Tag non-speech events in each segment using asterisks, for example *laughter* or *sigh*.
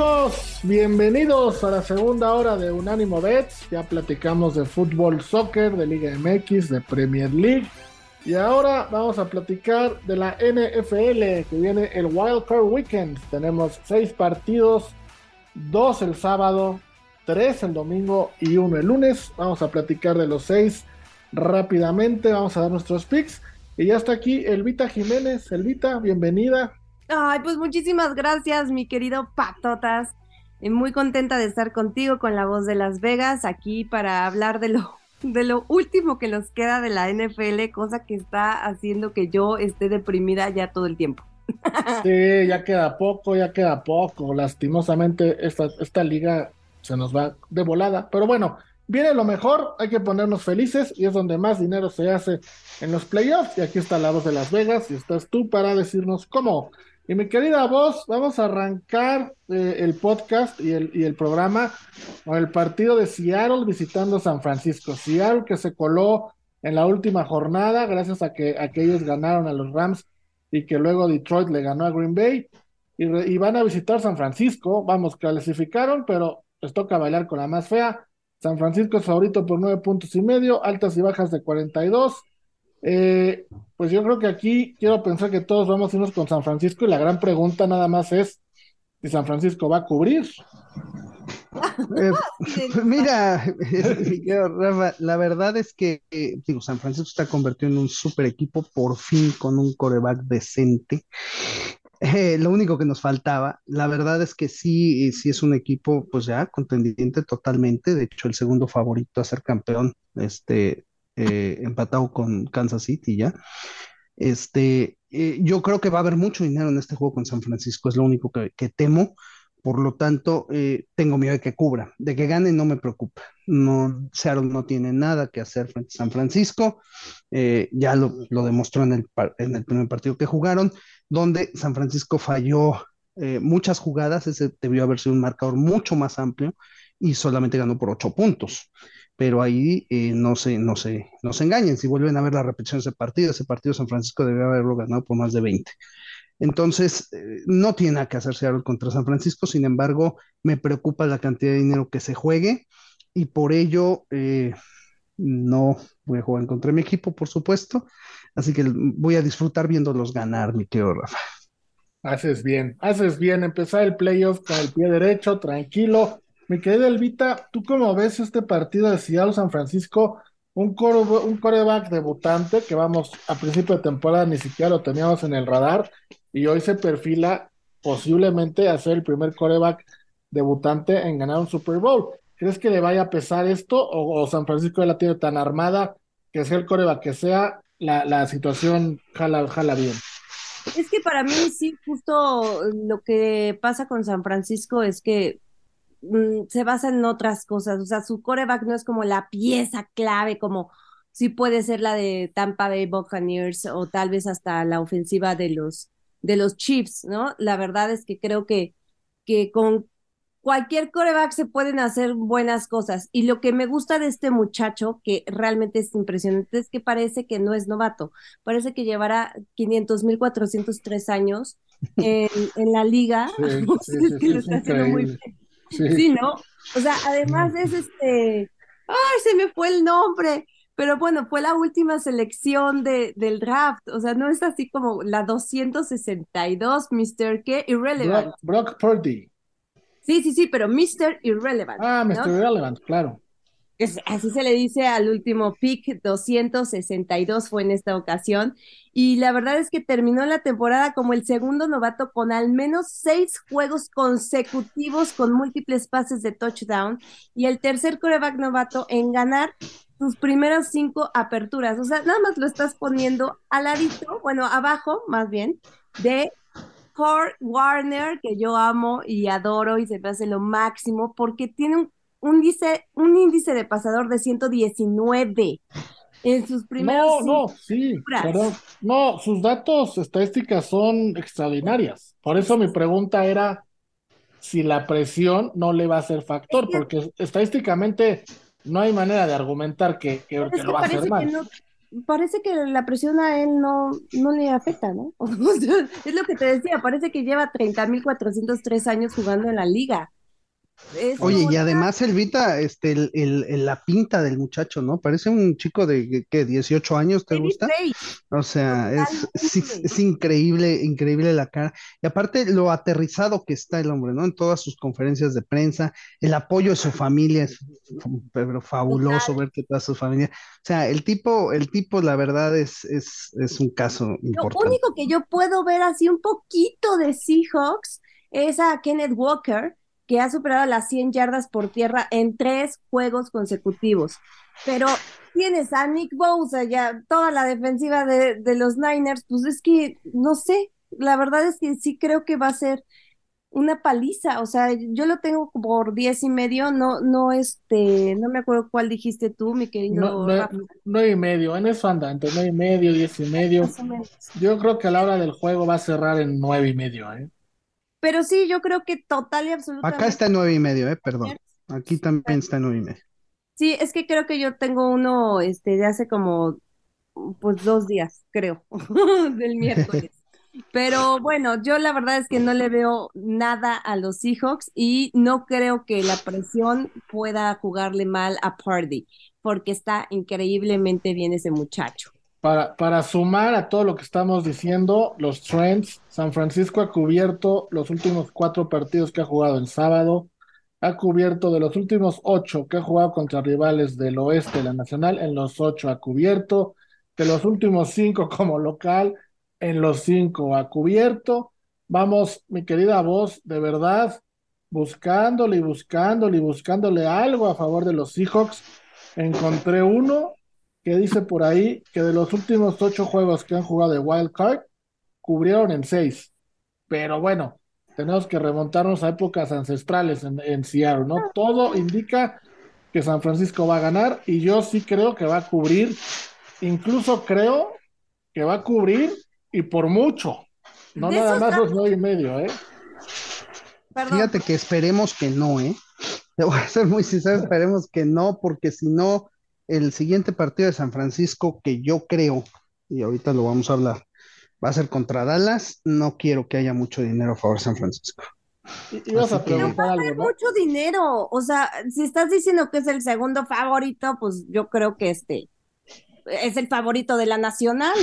Amigos, bienvenidos a la segunda hora de Unánimo Bets. Ya platicamos de fútbol, soccer, de Liga MX, de Premier League. Y ahora vamos a platicar de la NFL, que viene el Wild Card Weekend. Tenemos seis partidos, dos el sábado, tres el domingo y uno el lunes. Vamos a platicar de los seis rápidamente, vamos a dar nuestros picks. Y ya está aquí Elvita Jiménez. Elvita, bienvenida. Ay, pues muchísimas gracias, mi querido Patotas. Eh, muy contenta de estar contigo con la voz de Las Vegas aquí para hablar de lo, *laughs* de lo último que nos queda de la NFL, cosa que está haciendo que yo esté deprimida ya todo el tiempo. *laughs* Sí, ya queda poco, ya queda poco. Lastimosamente esta, esta liga se nos va de volada, pero bueno, viene lo mejor, hay que ponernos felices y es donde más dinero se hace en los playoffs. Y aquí está la voz de Las Vegas y estás tú para decirnos cómo y mi querida voz, vamos a arrancar eh, el podcast y el, y el programa con el partido de Seattle visitando San Francisco. Seattle que se coló en la última jornada gracias a que, a ellos ganaron a los Rams y que luego Detroit le ganó a Green Bay. Y, y van a visitar San Francisco. Vamos, clasificaron, pero les toca bailar con la más fea. San Francisco es favorito por nueve puntos y medio, altas y bajas de 42. Eh, pues yo creo que aquí quiero pensar que todos vamos a irnos con San Francisco y la gran pregunta nada más es si San Francisco va a cubrir. *laughs* Eh, mira, *laughs* Rafa, la verdad es que eh, digo, San Francisco está convertido en un super equipo por fin con un coreback decente. lo único que nos faltaba, la verdad es que sí, sí es un equipo, pues ya contendiente totalmente. De hecho, el segundo favorito a ser campeón este, eh, empatado con Kansas City ya. Este, eh, yo creo que va a haber mucho dinero en este juego con San Francisco, es lo único que, temo. Por lo tanto, eh, tengo miedo de que cubra. De que gane no me preocupa. No, Seattle no tiene nada que hacer frente a San Francisco. ya lo, demostró en el, en el primer partido que jugaron, donde San Francisco falló muchas jugadas. Ese debió haber sido un marcador mucho más amplio y solamente ganó por ocho puntos pero ahí eh, no, se, no, se, no se engañen, si vuelven a ver la repetición de ese partido, ese partido San Francisco debe haberlo ganado por más de 20. Entonces, eh, no tiene nada que hacerse algo contra San Francisco, sin embargo, me preocupa la cantidad de dinero que se juegue y por ello eh, no voy a jugar contra mi equipo, por supuesto, así que voy a disfrutar viéndolos ganar, mi querido Rafa. Haces bien, haces bien, empezar el playoff con el pie derecho, tranquilo, mi querida Elvita, ¿tú cómo ves este partido de Seattle San Francisco? Un, un coreback debutante que vamos, a principio de temporada ni siquiera lo teníamos en el radar y hoy se perfila posiblemente a ser el primer coreback debutante en ganar un Super Bowl. ¿Crees que le vaya a pesar esto o, San Francisco ya la tiene tan armada que sea el coreback que sea, la, la situación jala, jala bien? Es que para mí sí, justo lo que pasa con San Francisco es que Mm, se basa en otras cosas. O sea, su coreback no es como la pieza clave, como si puede ser la de Tampa Bay Buccaneers o tal vez hasta la ofensiva de los, de los Chiefs, ¿no? La verdad es que creo que, que con cualquier coreback se pueden hacer buenas cosas. Y lo que me gusta de este muchacho, que realmente es impresionante, es que parece que no es novato. Parece que llevará 500 mil 403 años *laughs* en, en la liga. Sí. ¿No? O sea, además es este, ay, se me fue el nombre, pero bueno, fue la última selección de, del draft, o sea, no es así como la 262, Mr. ¿qué? Irrelevant. Brock, Purdy. Sí, sí, sí, pero Mr. Irrelevant. Ah, Mr. Irrelevant, claro así se le dice al último pick, 262 fue en esta ocasión. Y la verdad es que terminó la temporada como el segundo novato con al menos seis juegos consecutivos con múltiples pases de touchdown y el tercer coreback novato en ganar sus primeras cinco aperturas. O sea, nada más lo estás poniendo al ladito, bueno, abajo más bien, de Kurt Warner, que yo amo y adoro y se me hace lo máximo porque tiene un un índice, un índice de pasador de 119 en sus primeros. No, no, sí, pero no, sus datos estadísticas son extraordinarias. Por eso mi pregunta era si la presión no le va a ser factor, porque estadísticamente no hay manera de argumentar que, que, lo va a hacer mal. parece que la presión a él no, no le afecta, ¿no? *laughs* es lo que te decía, parece que lleva 30.403 años jugando en la liga. Oye, y además Elvita, este, el, el, la pinta del muchacho, ¿no? Parece un chico de, ¿qué? 18 años, ¿te gusta? O sea, es, es, increíble, increíble la cara. Y aparte lo aterrizado que está el hombre, ¿no? En todas sus conferencias de prensa, el apoyo de su familia es pero fabuloso ver que toda su familia. O sea, el tipo, el tipo, la verdad, es, es, es un caso importante. Lo único que yo puedo ver así un poquito de Seahawks es a Kenneth Walker que ha superado las 100 yardas por tierra en tres juegos consecutivos. Pero tienes a Nick Bosa, ya toda la defensiva de, los Niners, pues es que no sé, la verdad es que sí creo que va a ser una paliza, o sea, yo lo tengo por diez y medio, no, no, este, no me acuerdo cuál dijiste tú, mi querido. No, nueve y medio, en eso anda, entre nueve y medio, diez y medio. Yo creo que a la hora del juego va a cerrar en nueve y medio, ¿eh? Pero sí, yo creo que total y absolutamente. Acá está nueve y medio, eh, perdón. Aquí también está nueve y medio. Sí, es que creo que yo tengo uno este, de hace como pues dos días, creo, *laughs* del miércoles. *laughs* Pero bueno, yo la verdad es que no le veo nada a los Seahawks y no creo que la presión pueda jugarle mal a Party, porque está increíblemente bien ese muchacho. Para, sumar a todo lo que estamos diciendo, los Trends, San Francisco ha cubierto los últimos cuatro partidos que ha jugado el sábado, ha cubierto de los últimos ocho que ha jugado contra rivales del oeste de la Nacional, en los ocho ha cubierto, de los últimos cinco *laughs* como local, en los cinco ha cubierto. Vamos, mi querida voz, de verdad, buscándole y buscándole y buscándole algo a favor de los Seahawks. Encontré uno que dice por ahí que de los últimos ocho juegos que han jugado de Wild Card, cubrieron en seis. Pero bueno, tenemos que remontarnos a épocas ancestrales en, en Seattle, ¿no? Todo indica que San Francisco va a ganar y yo sí creo que va a cubrir, incluso creo que va a cubrir y por mucho, no nada más los nueve y medio, ¿eh? Fíjate que esperemos que no, ¿eh? *laughs* Te voy a ser muy sincero, esperemos que no, porque si no, el siguiente partido de San Francisco que yo creo, y ahorita lo vamos a hablar, va a ser contra Dallas. No quiero que haya mucho dinero a favor de San Francisco. Y, vas a preguntar mucho dinero. O sea, si estás diciendo que es el segundo favorito, pues yo creo que este es el favorito de la Nacional,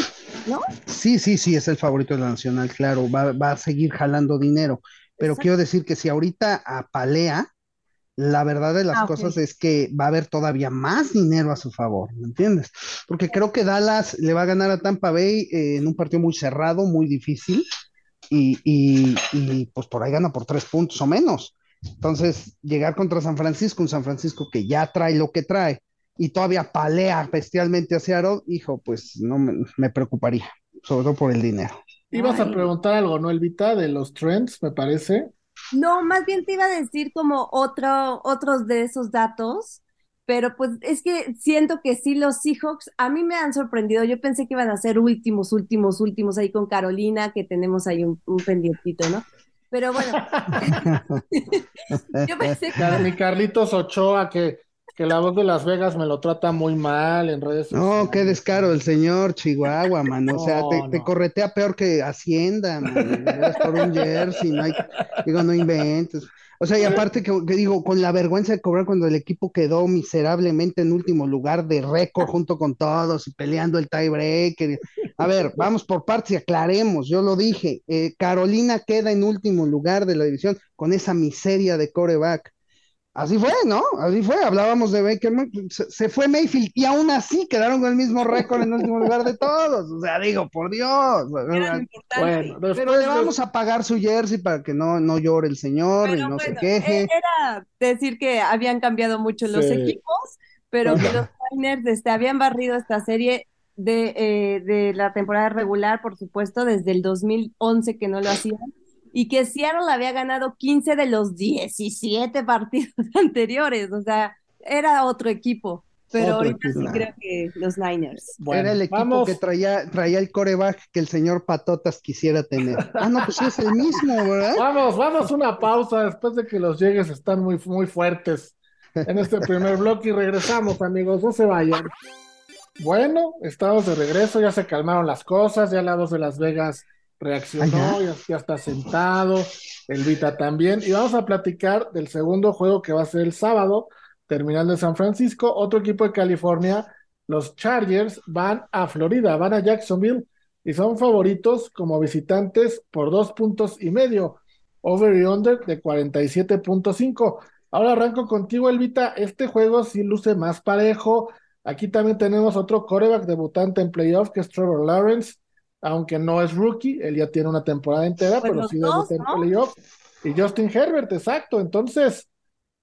¿no? Sí, sí, sí, es el favorito de la Nacional, claro. Va, va a seguir jalando dinero. Pero quiero decir que si ahorita apalea, la verdad de las ah, cosas es que va a haber todavía más dinero a su favor, ¿me entiendes? Porque creo que Dallas le va a ganar a Tampa Bay eh, en un partido muy cerrado, muy difícil, y, y, pues por ahí gana por tres puntos o menos. Entonces, llegar contra San Francisco, un San Francisco que ya trae lo que trae, y todavía palea bestialmente a Seattle, hijo, pues no me, me preocuparía, sobre todo por el dinero. Ibas a preguntar algo, ¿no, Elvita? De los trends, me parece. No, más bien te iba a decir como otro, otros de esos datos, pero pues es que siento que sí los Seahawks a mí me han sorprendido. Yo pensé que iban a ser últimos, últimos, últimos ahí con Carolina, que tenemos ahí un, un pendientito, ¿no? Pero bueno, *laughs* *laughs* yo pensé que... Mi Carlitos Ochoa, que que la voz de Las Vegas me lo trata muy mal en redes sociales. No, qué descaro el señor Chihuahua, mano. o sea, te, corretea peor que Hacienda, man. por un jersey, no hay, digo, no inventes. O sea, y aparte que, digo, con la vergüenza de cobrar cuando el equipo quedó miserablemente en último lugar de récord junto con todos y peleando el tiebreaker. A ver, vamos por partes y aclaremos, yo lo dije, eh, Carolina queda en último lugar de la división con esa miseria de coreback. Así fue, ¿no? Así fue. Hablábamos de Baker, se, fue Mayfield y aún así quedaron con el mismo récord en el último lugar de todos. O sea, digo, por Dios. Bueno, pero le vamos a pagar su jersey para que no, no llore el señor y no se queje. E, era decir que habían cambiado mucho los equipos, pero que los Niners este, habían barrido esta serie de, eh, de la temporada regular, por supuesto, desde el 2011 que no lo hacían y que Seattle había ganado 15 de los 17 partidos *laughs* anteriores, o sea, era otro equipo. Pero ahorita sí creo que los Niners. era el equipo que traía, traía el coreback que el señor Patotas quisiera tener. Ah, no, pues sí es el mismo, ¿verdad? Vamos, vamos una pausa después de que los llegues están muy, muy fuertes en este primer bloque y regresamos, amigos, no se vayan. Bueno, estamos de regreso, ya se calmaron las cosas, ya la voz de Las Vegas reaccionó, ya, ya, está sentado, el Vita también, y vamos a platicar del segundo juego que va a ser el sábado, terminando en San Francisco, otro equipo de California, los Chargers van a Florida, van a Jacksonville y son favoritos como visitantes por dos puntos y medio, over y under de 47.5. Ahora arranco contigo, Elvita. Este juego sí luce más parejo. Aquí también tenemos otro coreback debutante en playoff, que es Trevor Lawrence, aunque no es rookie, él ya tiene una temporada entera, pues pero sí debuta en playoff. Y Justin Herbert, exacto. Entonces,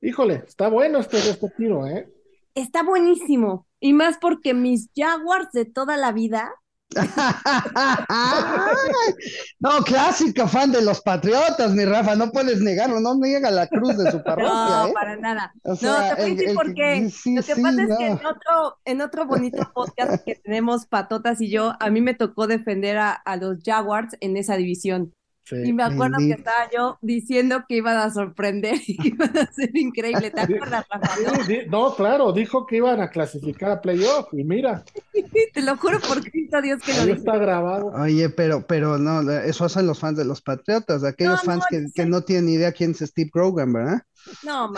híjole, está bueno este, este tiro, ¿eh? Está buenísimo. Y más porque mis Jaguars de toda la vida *laughs* no, clásica fan de los patriotas, mi Rafa, no puedes negarlo, no niega la cruz de su parroquia. No, ¿eh? para nada. no, te voy a decir por qué. Lo que pasa es que en otro, en otro bonito podcast que tenemos Patotas y yo, a mí me tocó defender a, a los Jaguars en esa división y me acuerdo que estaba yo diciendo que iban a sorprender y *laughs* que iban a ser increíble. ¿Te acuerdas, no, claro, dijo que iban a clasificar a playoff y mira. *laughs* Te lo juro por Cristo Dios que lo está grabado. Oye, pero, pero no, eso hacen los fans de los Patriotas, aquellos fans que, que, no tienen idea quién es Steve Grogan, ¿verdad? No.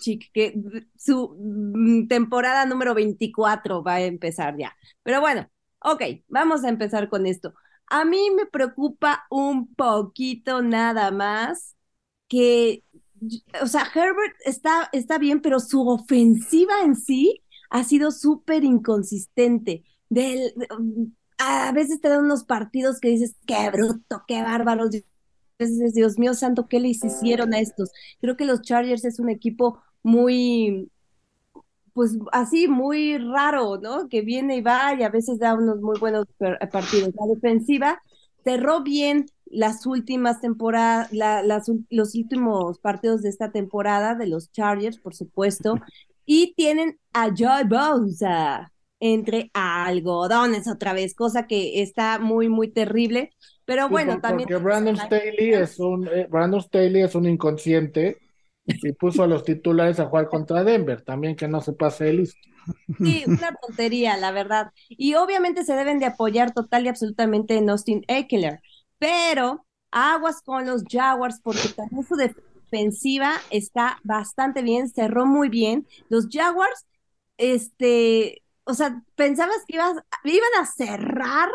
Chic, que su mm, temporada número 24 va a empezar ya. Pero bueno, Ok, vamos a empezar con esto. A mí me preocupa un poquito nada más que, o sea, Herbert está, está bien, pero su ofensiva en sí ha sido súper inconsistente. Del, a veces te dan unos partidos que dices, qué bruto, qué bárbaro. Dios mío santo, ¿qué les hicieron a estos? Creo que los Chargers es un equipo muy, pues así muy raro, ¿no? Que viene y va y a veces da unos muy buenos partidos. La defensiva cerró bien las últimas temporadas, las, los últimos partidos de esta temporada de los Chargers, por supuesto, y tienen a Joy Bosa entre algodones otra vez, cosa que está muy, muy terrible. Pero bueno, también. Porque Brandon Staley es un, eh, Brandon Staley es un inconsciente y puso a los titulares a jugar contra Denver, también que no se pase el listo. Sí, una tontería, la verdad. Y obviamente se deben de apoyar total y absolutamente en Austin Eckler, pero aguas con los Jaguars porque también su defensiva está bastante bien, cerró muy bien. Los Jaguars, este, o sea, pensabas que ibas, iban a cerrar,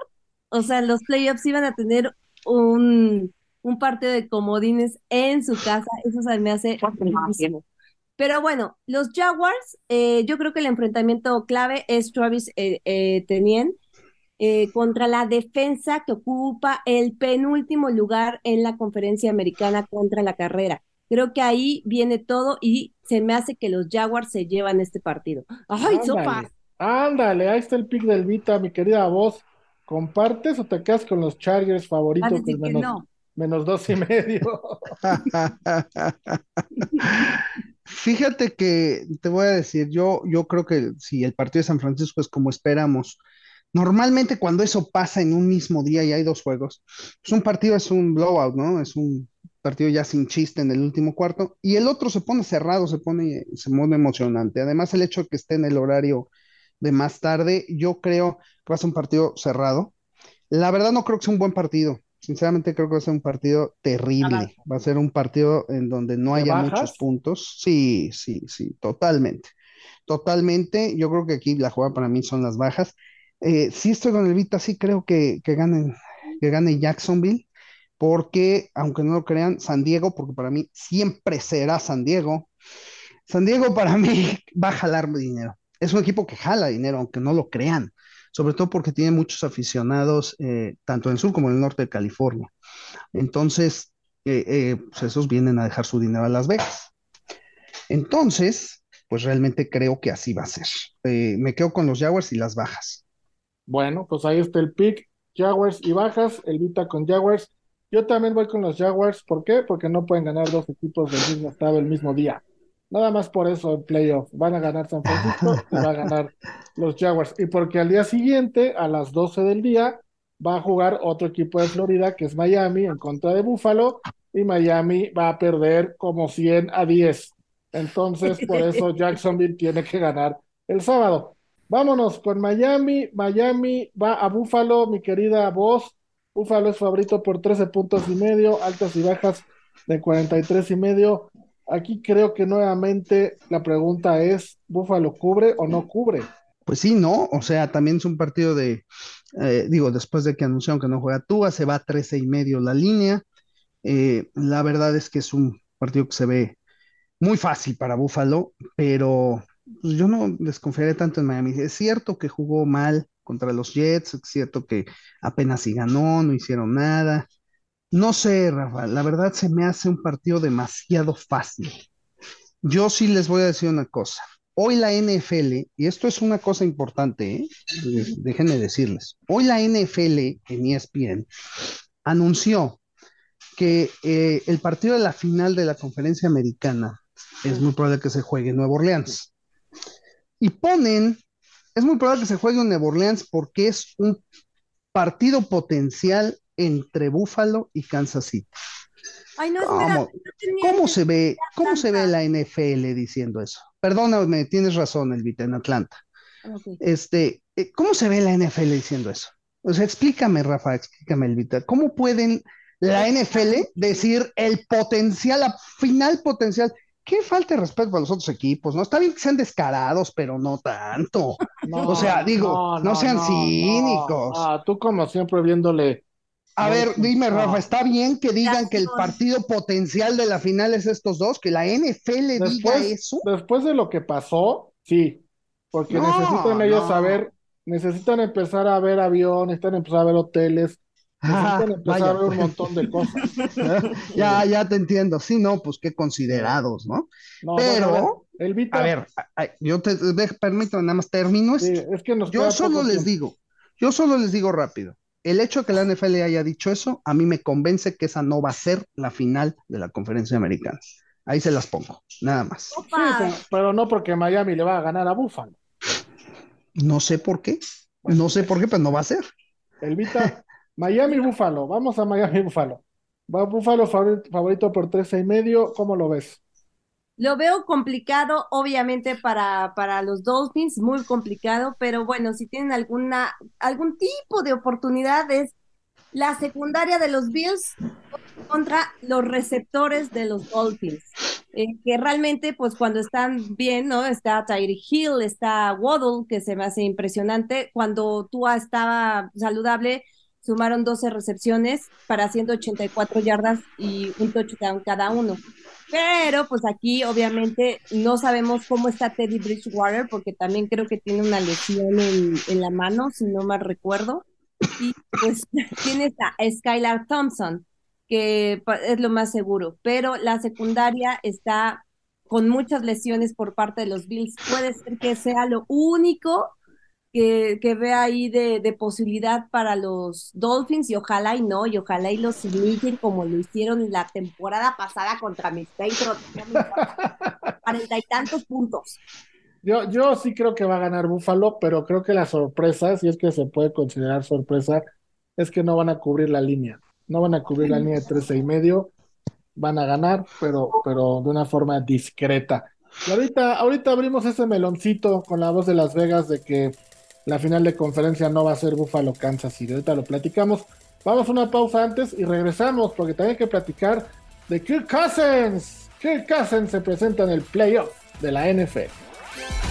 o sea, los playoffs iban a tener un un partido de comodines en su casa, eso se me hace Pero bueno, los Jaguars, eh, yo creo que el enfrentamiento clave es Travis eh, eh Tenien eh, contra la defensa que ocupa el penúltimo lugar en la conferencia americana contra la carrera. Creo que ahí viene todo y se me hace que los Jaguars se llevan este partido. ¡Ay, sopa! Ándale, ahí está el pick del Vita, mi querida voz. ¿Compartes o te quedas con los Chargers favoritos? No menos dos y medio. Fíjate que te voy a decir, yo, yo creo que si el partido de San Francisco es como esperamos, normalmente cuando eso pasa en un mismo día y hay dos juegos, pues un partido es un blowout, ¿no? Es un partido ya sin chiste en el último cuarto y el otro se pone cerrado, se pone, se pone emocionante. Además, el hecho de que esté en el horario de más tarde, yo creo que va a ser un partido cerrado. La verdad no creo que sea un buen partido. Sinceramente creo que va a ser un partido terrible. Va a ser un partido en donde no haya muchos puntos. Sí, sí, sí, totalmente. Totalmente. Yo creo que aquí la jugada para mí son las bajas. Eh, sí estoy con el Vita, sí creo que, que, ganen, que gane Jacksonville, porque, aunque no lo crean, San Diego, porque para mí siempre será San Diego. San Diego para *laughs* mí va a jalar dinero. Es un equipo que jala dinero, aunque no lo crean sobre todo porque tiene muchos aficionados eh, tanto en el sur como en el norte de California. Entonces, eh, eh, pues esos vienen a dejar su dinero a Las Vegas. Entonces, pues realmente creo que así va a ser. me quedo con los Jaguars y las bajas. Bueno, pues ahí está el pick, Jaguars y bajas, el Vita con Jaguars. Yo también voy con los Jaguars, ¿por qué? Porque no pueden ganar dos equipos del mismo estado el mismo día. Nada más por eso el playoff. Van a ganar San Francisco y va a ganar los Jaguars. Y porque al día siguiente, a las 12 del día, va a jugar otro equipo de Florida, que es Miami, en contra de Buffalo. Y Miami va a perder como 100 a 10. Entonces, por eso *laughs* Jacksonville tiene que ganar el sábado. Vámonos con Miami. Miami va a Buffalo, mi querida voz. Buffalo es favorito por 13 puntos y medio, altas y bajas de 43 y medio. Aquí creo que nuevamente la pregunta es, ¿Buffalo cubre o no cubre? Pues sí, no, o sea, también es un partido de, eh, digo, después de que anunciaron que no juega Tua, se va a 13 y medio la línea. Eh, la verdad es que es un partido que se ve muy fácil para Buffalo, pero pues, yo no desconfiaré tanto en Miami. Es cierto que jugó mal contra los Jets, es cierto que apenas si ganó, no hicieron nada. No sé, Rafa, la verdad se me hace un partido demasiado fácil. Yo sí les voy a decir una cosa. Hoy la NFL, y esto es una cosa importante, ¿eh? déjenme decirles, hoy la NFL en ESPN anunció que eh, el partido de la final de la conferencia americana es muy probable que se juegue en Nueva Orleans. Y ponen, es muy probable que se juegue en Nueva Orleans porque es un partido potencial entre Buffalo y Kansas City. Ay, no, ¿Cómo, ¿cómo se ve, cómo se ve la NFL diciendo eso? Perdóname, tienes razón, Elvita, en Atlanta. Este, eh, ¿cómo se ve la NFL diciendo eso? O sea, explícame, Rafa, explícame, Elvita, ¿cómo pueden la NFL decir el potencial, la final potencial? qué falta de respeto para los otros equipos, ¿no? Está bien que sean descarados, pero no tanto. *laughs* o sea, digo, no, sean cínicos. Ah, tú como siempre viéndole. A ver, dime, Rafa, ¿está bien que digan que el partido potencial de la final es estos dos? ¿Que la NFL diga eso? Después de lo que pasó, sí, porque necesitan ellos saber, necesitan empezar a ver aviones, necesitan empezar a ver hoteles, *laughs* Ah, empezar a ver un montón de cosas. *laughs* ya, ya te entiendo. Sí, no, pues qué considerados, ¿no? Pero, a ver, yo te permito, nada más termino es que yo solo les digo, yo solo les digo rápido. El hecho de que la NFL haya dicho eso, a mí me convence que esa no va a ser la final de la conferencia americana. Ahí se las pongo, nada más. pero no porque Miami le va a ganar a Buffalo. No sé por qué. No sé por qué, pero no va a ser. Elvita, *laughs* Miami Búfalo, vamos a Miami Búfalo. Va Búfalo favorito, por 13 y medio, ¿cómo lo ves? Lo veo complicado, obviamente, para, para los Dolphins, muy complicado, pero bueno, si tienen alguna, algún tipo de oportunidades, la secundaria de los Bills contra los receptores de los Dolphins, eh, que realmente, pues cuando están bien, ¿no? Está Tyree Hill, está Waddle, que se me hace impresionante, cuando Tua estaba saludable, sumaron 12 recepciones para 184 yardas y un touchdown cada uno. Pero pues aquí obviamente no sabemos cómo está Teddy Bridgewater porque también creo que tiene una lesión en, la mano, si no mal recuerdo. Y pues *laughs* tienes a Skylar Thompson, que es lo más seguro, pero la secundaria está con muchas lesiones por parte de los Bills. Puede ser que sea lo único que, que ve ahí de, posibilidad para los Dolphins y ojalá y no, y ojalá y los imiten como lo hicieron la temporada pasada contra mis Patriots, *laughs* cuarenta y tantos puntos. Yo, yo sí creo que va a ganar Buffalo, pero creo que la sorpresa, si es que se puede considerar sorpresa, es que no van a cubrir la línea. No van a cubrir la línea de 13 y medio. Van a ganar, pero, pero de una forma discreta. Y ahorita, ahorita abrimos ese meloncito con la voz de Las Vegas de que la final de conferencia no va a ser Buffalo Kansas City. Ahorita lo platicamos. Vamos a una pausa antes y regresamos porque también que platicar de Kirk Cousins. Kirk Cousins se presenta en el playoff de la NFL.